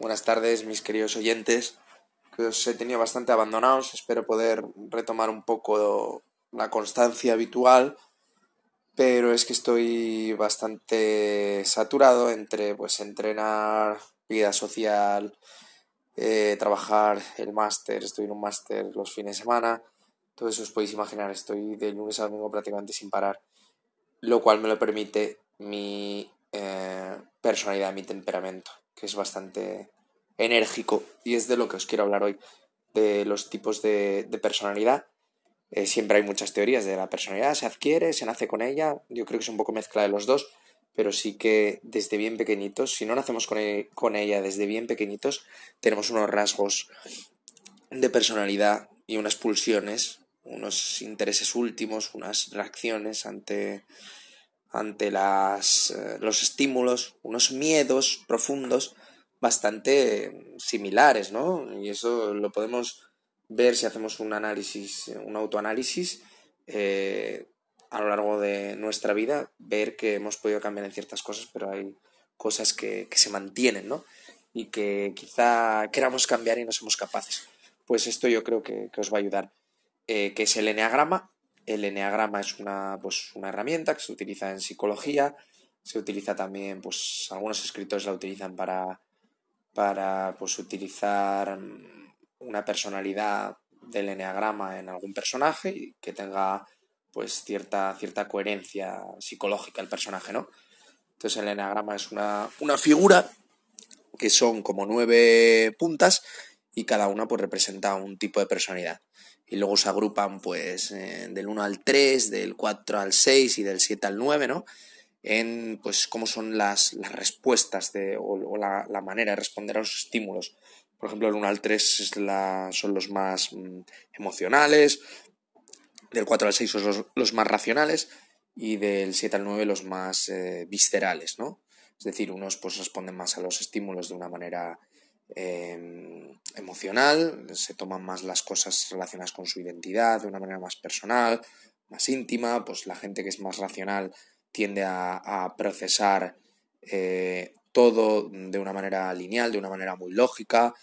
Buenas tardes, mis queridos oyentes, que os he tenido bastante abandonados. Espero poder retomar un poco la constancia habitual, pero es que estoy bastante saturado entre pues entrenar, vida social, eh, trabajar el máster, estoy en un máster los fines de semana. Todo eso os podéis imaginar, estoy de lunes a domingo prácticamente sin parar, lo cual me lo permite mi eh, personalidad, mi temperamento que es bastante enérgico y es de lo que os quiero hablar hoy, de los tipos de, personalidad. Eh, siempre hay muchas teorías de la personalidad, se adquiere, se nace con ella, yo creo que es un poco mezcla de los dos, pero sí que desde bien pequeñitos, si no nacemos con, e, con ella desde bien pequeñitos, tenemos unos rasgos de personalidad y unas pulsiones, unos intereses últimos, unas reacciones ante ante las, eh, los estímulos, unos miedos profundos bastante similares, ¿no? Y eso lo podemos ver si hacemos un análisis, un autoanálisis eh, a lo largo de nuestra vida, ver que hemos podido cambiar en ciertas cosas, pero hay cosas que, se mantienen, ¿no? Y que quizá queramos cambiar y no somos capaces. Pues esto yo creo que, os va a ayudar. Eh, que es el eneagrama, el eneagrama es una, pues, una herramienta que se utiliza en psicología, se utiliza también, pues algunos escritores la utilizan para, para pues, utilizar una personalidad del eneagrama en algún personaje y que tenga pues cierta, cierta coherencia psicológica el personaje, ¿no? Entonces el eneagrama es una, una figura que son como nueve puntas y cada una pues representa un tipo de personalidad y luego se agrupan pues eh, del 1 al 3, del 4 al 6 y del 7 al 9, ¿no? En pues cómo son las, las respuestas de, o, la, la, manera de responder a los estímulos. Por ejemplo, el 1 al 3 es la, son los más mm, emocionales, del 4 al 6 son los, los, más racionales y del 7 al 9 los más eh, viscerales, ¿no? Es decir, unos pues responden más a los estímulos de una manera Em, emocional, se toman más las cosas relacionadas con su identidad de una manera más personal, más íntima, pues la gente que es más racional tiende a, procesar eh, todo de una manera lineal, de una manera muy lógica,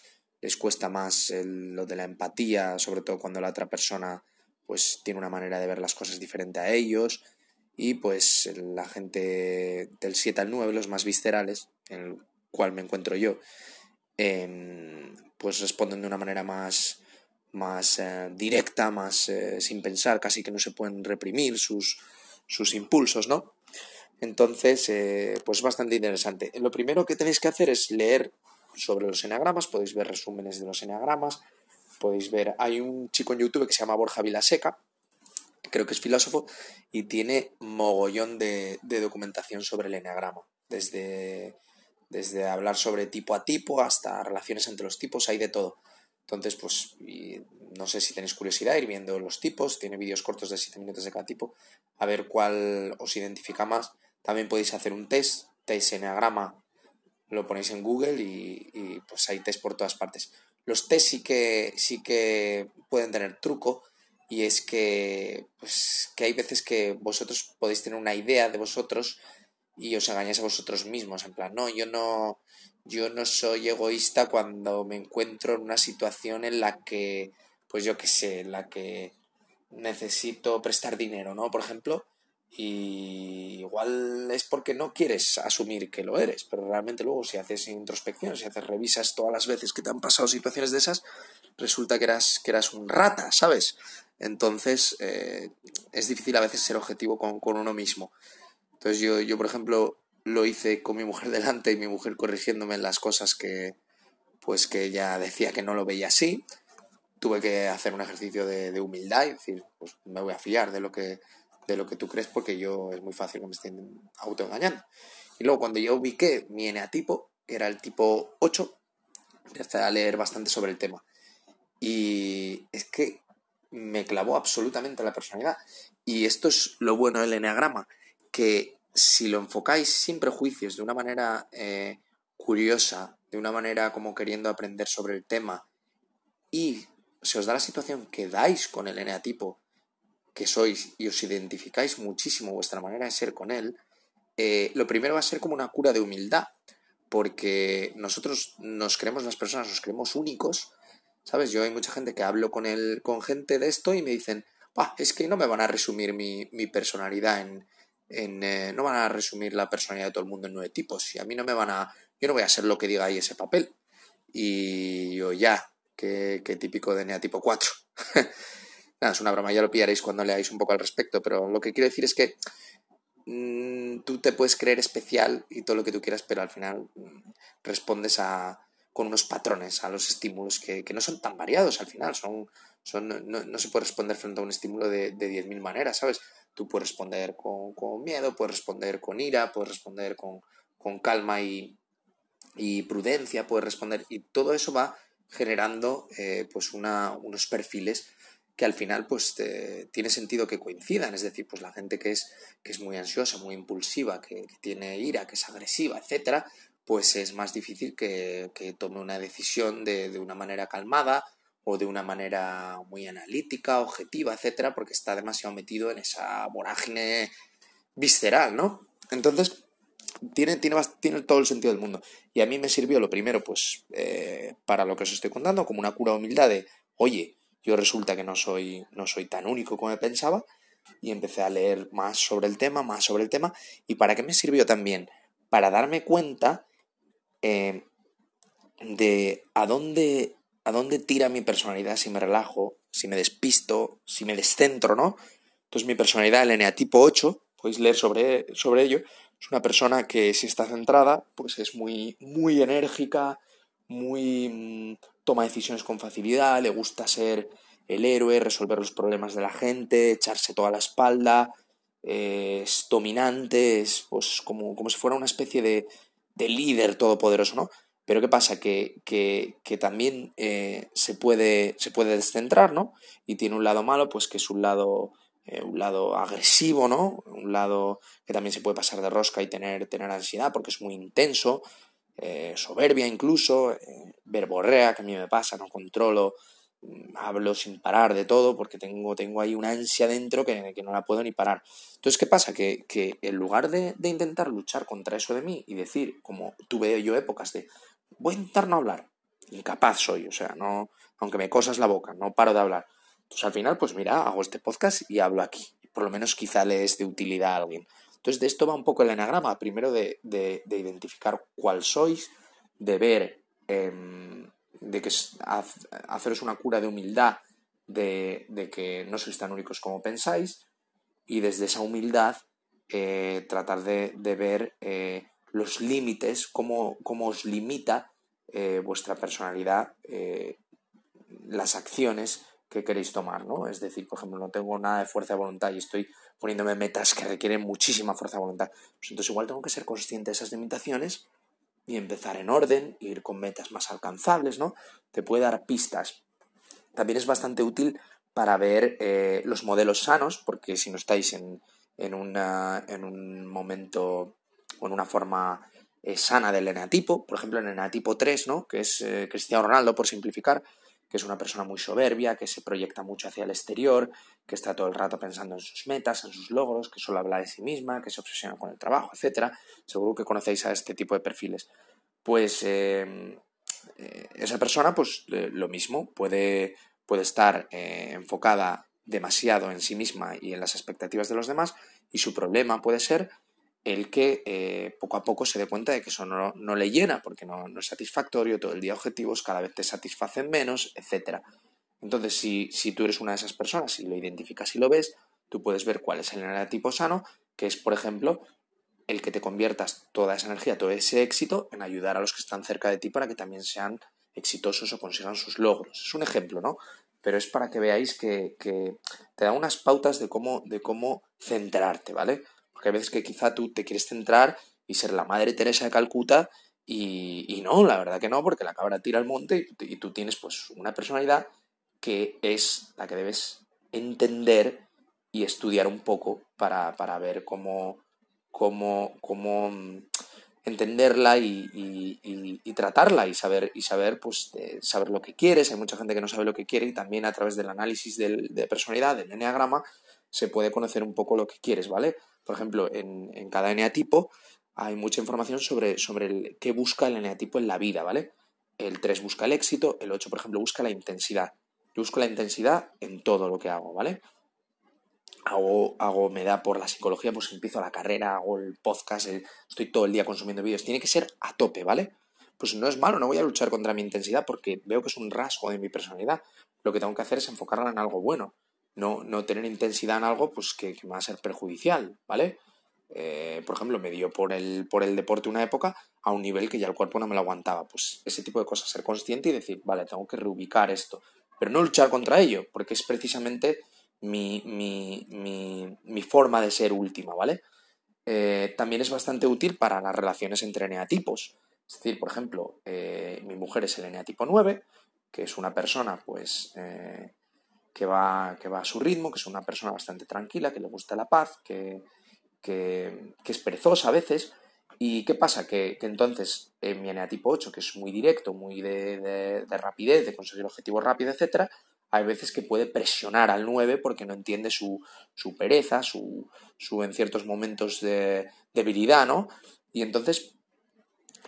les cuesta más lo de la empatía, sobre todo cuando la otra persona pues tiene una manera de ver las cosas diferente a ellos. Y pues la gente del 7 al 9, los más viscerales, en el cual me encuentro yo, Em, pues responden de una manera más, más eh, directa, más eh, sin pensar, casi que no se pueden reprimir sus, sus impulsos, ¿no? Entonces, eh, pues bastante interesante. Lo primero que tenéis que hacer es leer sobre los enagramas, podéis ver resúmenes de los enagramas, podéis ver, hay un chico en YouTube que se llama Borja Vilaseca, creo que es filósofo, y tiene mogollón de, de documentación sobre el enagrama, desde desde hablar sobre tipo a tipo hasta relaciones entre los tipos, hay de todo. Entonces, pues no sé si tenéis curiosidad, ir viendo los tipos, tiene vídeos cortos de 7 minutos de cada tipo, a ver cuál os identifica más. También podéis hacer un test, test lo ponéis en Google y, pues hay test por todas partes. Los test sí que, sí que pueden tener truco y es que, pues, que hay veces que vosotros podéis tener una idea de vosotros y os engañáis a vosotros mismos, en plan, no, yo no, yo no soy egoísta cuando me encuentro en una situación en la que, pues yo qué sé, en la que necesito prestar dinero, ¿no? Por ejemplo, y igual es porque no quieres asumir que lo eres, pero realmente luego si haces introspección, si haces revisas todas las veces que te han pasado situaciones de esas, resulta que eras, que eras un rata, ¿sabes? Entonces eh, es difícil a veces ser objetivo con, con uno mismo. Entonces yo, yo, por ejemplo, lo hice con mi mujer delante y mi mujer corrigiéndome en las cosas que, pues que ella decía que no lo veía así. Tuve que hacer un ejercicio de, humildad y decir, pues me voy a fiar de lo que de lo que tú crees porque yo es muy fácil que me estén autoengañando. Y luego cuando yo ubiqué mi eneatipo, que era el tipo 8, empecé a leer bastante sobre el tema. Y es que me clavó absolutamente la personalidad. Y esto es lo bueno del eneagrama, que si lo enfocáis sin prejuicios, de una manera eh, curiosa, de una manera como queriendo aprender sobre el tema, y se os da la situación que dais con el eneatipo que sois y os identificáis muchísimo vuestra manera de ser con él, eh, lo primero va a ser como una cura de humildad, porque nosotros nos creemos las personas, nos creemos únicos, ¿sabes? Yo hay mucha gente que hablo con, el, con gente de esto y me dicen, es que no me van a resumir mi, mi personalidad en... eh, no van a resumir la personalidad de todo el mundo en nueve tipos y a mí no me van a... Yo no voy a hacer lo que diga ahí ese papel. Y yo ya, que, típico de NEA tipo 4. Nada, es una broma, ya lo pillaréis cuando leáis un poco al respecto, pero lo que quiero decir es que mm, tú te puedes creer especial y todo lo que tú quieras, pero al final mm, respondes a, con unos patrones a los estímulos que, no son tan variados al final, son, son no, se puede responder frente a un estímulo de, de 10.000 maneras, ¿sabes? Tú puedes responder con, miedo, puedes responder con ira, puedes responder con, con calma y, y prudencia, puedes responder, y todo eso va generando eh, pues una, unos perfiles que al final pues tiene sentido que coincidan, es decir, pues la gente que es, que es muy ansiosa, muy impulsiva, que, tiene ira, que es agresiva, etcétera, pues es más difícil que, tome una decisión de, de, una manera calmada o de una manera muy analítica, objetiva, etcétera, porque está demasiado metido en esa vorágine visceral, ¿no? Entonces, tiene, tiene, tiene, todo el sentido del mundo. Y a mí me sirvió lo primero, pues, eh, para lo que os estoy contando, como una cura de humildad de, oye, yo resulta que no soy, no soy tan único como pensaba, y empecé a leer más sobre el tema, más sobre el tema. ¿Y para qué me sirvió también? Para darme cuenta eh, de a dónde, a dónde tira mi personalidad si me relajo, si me despisto, si me descentro, ¿no? Entonces mi personalidad, el eneatipo 8, podéis leer sobre, sobre ello, es una persona que si está centrada, pues es muy, muy enérgica, muy mm, toma decisiones con facilidad, le gusta ser el héroe, resolver los problemas de la gente, echarse toda la espalda, eh, es dominante, es pues como, como si fuera una especie de, de líder todopoderoso, ¿no? Pero ¿qué pasa? Que, que, también eh, se, puede, se puede descentrar, ¿no? Y tiene un lado malo, pues que es un lado eh, un lado agresivo, ¿no? Un lado que también se puede pasar de rosca y tener, tener ansiedad porque es muy intenso, eh, soberbia incluso, verborrea, que a mí me pasa, no controlo, mm, hablo sin parar de todo porque tengo, tengo ahí una ansia dentro que, que no la puedo ni parar. Entonces, ¿qué pasa? Que, que en lugar de, de, intentar luchar contra eso de mí y decir, como tuve yo épocas de, voy a intentar no hablar, incapaz soy, o sea, no, aunque me cosas la boca, no paro de hablar entonces al final, pues mira, hago este podcast y hablo aquí. Por lo menos quizá le es de utilidad a alguien. Entonces de esto va un poco el enagrama. Primero de, de, identificar cuál sois, de ver, em, de que haceros una cura de humildad, de, de, que no sois tan únicos como pensáis, y desde esa humildad eh, tratar de, de ver eh, los límites, cómo, cómo, os limita eh, vuestra personalidad, las acciones que queréis tomar, ¿no? Es decir, por ejemplo, no tengo nada de fuerza de voluntad y estoy poniéndome metas que requieren muchísima fuerza de voluntad. Pues entonces igual tengo que ser consciente de esas limitaciones y empezar en orden, ir con metas más alcanzables, ¿no? Te puede dar pistas. También es bastante útil para ver eh, los modelos sanos, porque si no estáis en, en, una, en un momento en una forma eh, sana del eneatipo, por ejemplo, el eneatipo 3, ¿no? Que es eh, Cristiano Ronaldo, por simplificar, que es una persona muy soberbia, que se proyecta mucho hacia el exterior, que está todo el rato pensando en sus metas, en sus logros, que solo habla de sí misma, que se obsesiona con el trabajo, etc. Seguro que conocéis a este tipo de perfiles. Pues em, eh, esa persona, pues lo mismo, puede, puede estar eh, enfocada demasiado en sí misma y en las expectativas de los demás, y su problema puede ser el que eh, poco a poco se dé cuenta de que eso no, le llena, porque no, no, es satisfactorio, todo el día objetivos cada vez te satisfacen menos, etc. Entonces, si, si, tú eres una de esas personas y lo identificas y lo ves, tú puedes ver cuál es el tipo sano, que es, por ejemplo, el que te conviertas toda esa energía, todo ese éxito en ayudar a los que están cerca de ti para que también sean exitosos o consigan sus logros. Es un ejemplo, ¿no? Pero es para que veáis que, que te da unas pautas de cómo, de cómo centrarte, ¿vale? Porque hay veces que quizá tú te quieres centrar y ser la madre Teresa de Calcuta y, no, la verdad que no, porque la cabra tira al monte y, tú tienes pues una personalidad que es la que debes entender y estudiar un poco para, ver cómo, cómo, cómo mm, entenderla y, tratarla y saber, y saber, pues, saber lo que quieres. Hay mucha gente que no sabe lo que quiere y también a través del análisis de personalidad, del enneagrama, se puede conocer un poco lo que quieres, ¿vale? Por ejemplo, en, cada eneatipo hay mucha información sobre, sobre el, qué busca el eneatipo en la vida, ¿vale? El 3 busca el éxito, el 8, por ejemplo, busca la intensidad. Yo busco la intensidad en todo lo que hago, ¿vale? Hago, hago, me da por la psicología, pues empiezo la carrera, hago el podcast, estoy todo el día consumiendo vídeos. Tiene que ser a tope, ¿vale? Pues no es malo, no voy a luchar contra mi intensidad porque veo que es un rasgo de mi personalidad. Lo que tengo que hacer es enfocarla en algo bueno. No, no tener intensidad en algo pues que, que me va a ser perjudicial, ¿vale? Eh, por ejemplo, me dio por el, por el deporte una época a un nivel que ya el cuerpo no me lo aguantaba. Pues ese tipo de cosas, ser consciente y decir, vale, tengo que reubicar esto. Pero no luchar contra ello, porque es precisamente mi, mi, mi, mi forma de ser última, ¿vale? Eh, también es bastante útil para las relaciones entre eneatipos. Es decir, por ejemplo, eh, mi mujer es el eneatipo 9, que es una persona, pues, que, va, que va a su ritmo, que es una persona bastante tranquila, que le gusta la paz, que, que, es perezosa a veces. ¿Y qué pasa? Que, entonces en mi tipo 8, que es muy directo, muy de, rapidez, de conseguir objetivos rápidos, etc., hay veces que puede presionar al 9 porque no entiende su, pereza, su, su, en ciertos momentos de debilidad, ¿no? Y entonces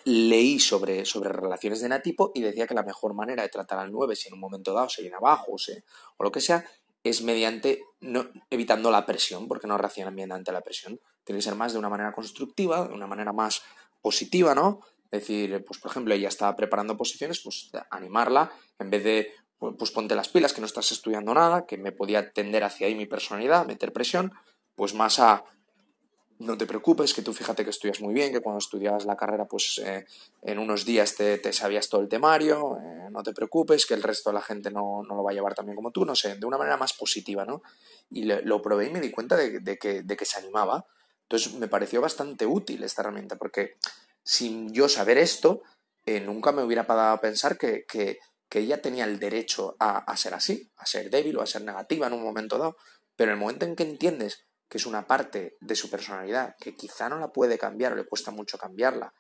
leí sobre, sobre relaciones de enatipo y decía que la mejor manera de tratar al 9, si en un momento dado se viene abajo o, lo que sea, es mediante no, evitando la presión, porque no reaccionan bien ante la presión. Tiene que ser más de una manera constructiva, de una manera más positiva, ¿no? Es decir, pues por ejemplo, ella estaba preparando posiciones, pues animarla, en vez de, pues ponte las pilas, que no estás estudiando nada, que me podía tender hacia ahí mi personalidad, meter presión, pues más a no te preocupes, que tú fíjate que estudias muy bien, que cuando estudiabas la carrera, pues eh, en unos días te, sabías todo el temario, eh, no te preocupes, que el resto de la gente no, lo va a llevar también como tú, no sé, de una manera más positiva, ¿no? Y lo probé y me di cuenta de, que, de, que, se animaba. Entonces me pareció bastante útil esta herramienta, porque sin yo saber esto, eh, nunca me hubiera parado a pensar que, que, ella tenía el derecho a, a ser así, a ser débil o a ser negativa en un momento dado. Pero el momento en que entiendes que es una parte de su personalidad que quizá no la puede cambiar o le cuesta mucho cambiarla,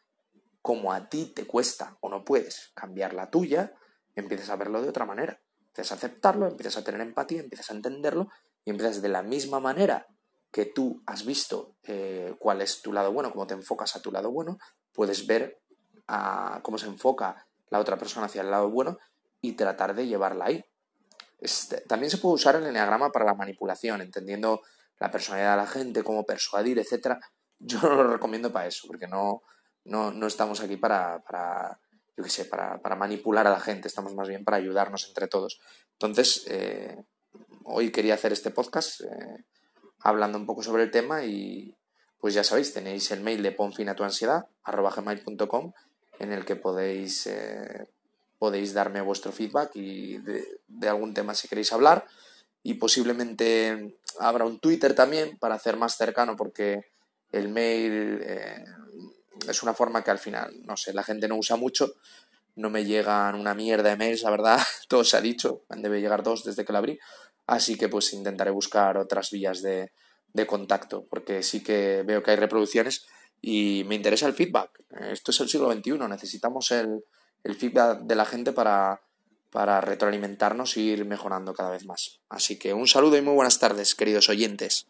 como a ti te cuesta o no puedes cambiar la tuya, empiezas a verlo de otra manera. Empiezas a aceptarlo, empiezas a tener empatía, empiezas a entenderlo y empiezas de la misma manera que tú has visto eh, cuál es tu lado bueno, cómo te enfocas a tu lado bueno, puedes ver cómo se enfoca la otra persona hacia el lado bueno y tratar de llevarla ahí. Este, también se puede usar el enneagrama para la manipulación, entendiendo la personalidad de la gente, cómo persuadir, etcétera, yo no lo recomiendo para eso, porque no, no, estamos aquí para, para yo qué sé, para, manipular a la gente, estamos más bien para ayudarnos entre todos. Entonces, eh, hoy quería hacer este podcast eh, hablando un poco sobre el tema y pues ya sabéis, tenéis el mail de ponfina tu ansiedad, gmail.com, en el que podéis, eh, podéis darme vuestro feedback y de algún tema si queréis hablar y posiblemente habrá un Twitter también para hacer más cercano porque el mail eh, es una forma que al final, no sé, la gente no usa mucho, no me llegan una mierda de mails, la verdad, todo se ha dicho, debe llegar dos desde que lo abrí, así que pues intentaré buscar otras vías de, de contacto porque sí que veo que hay reproducciones y me interesa el feedback. Esto es el siglo XXI, necesitamos el, el feedback de la gente para para retroalimentarnos e ir mejorando cada vez más. Así que un saludo y muy buenas tardes, queridos oyentes.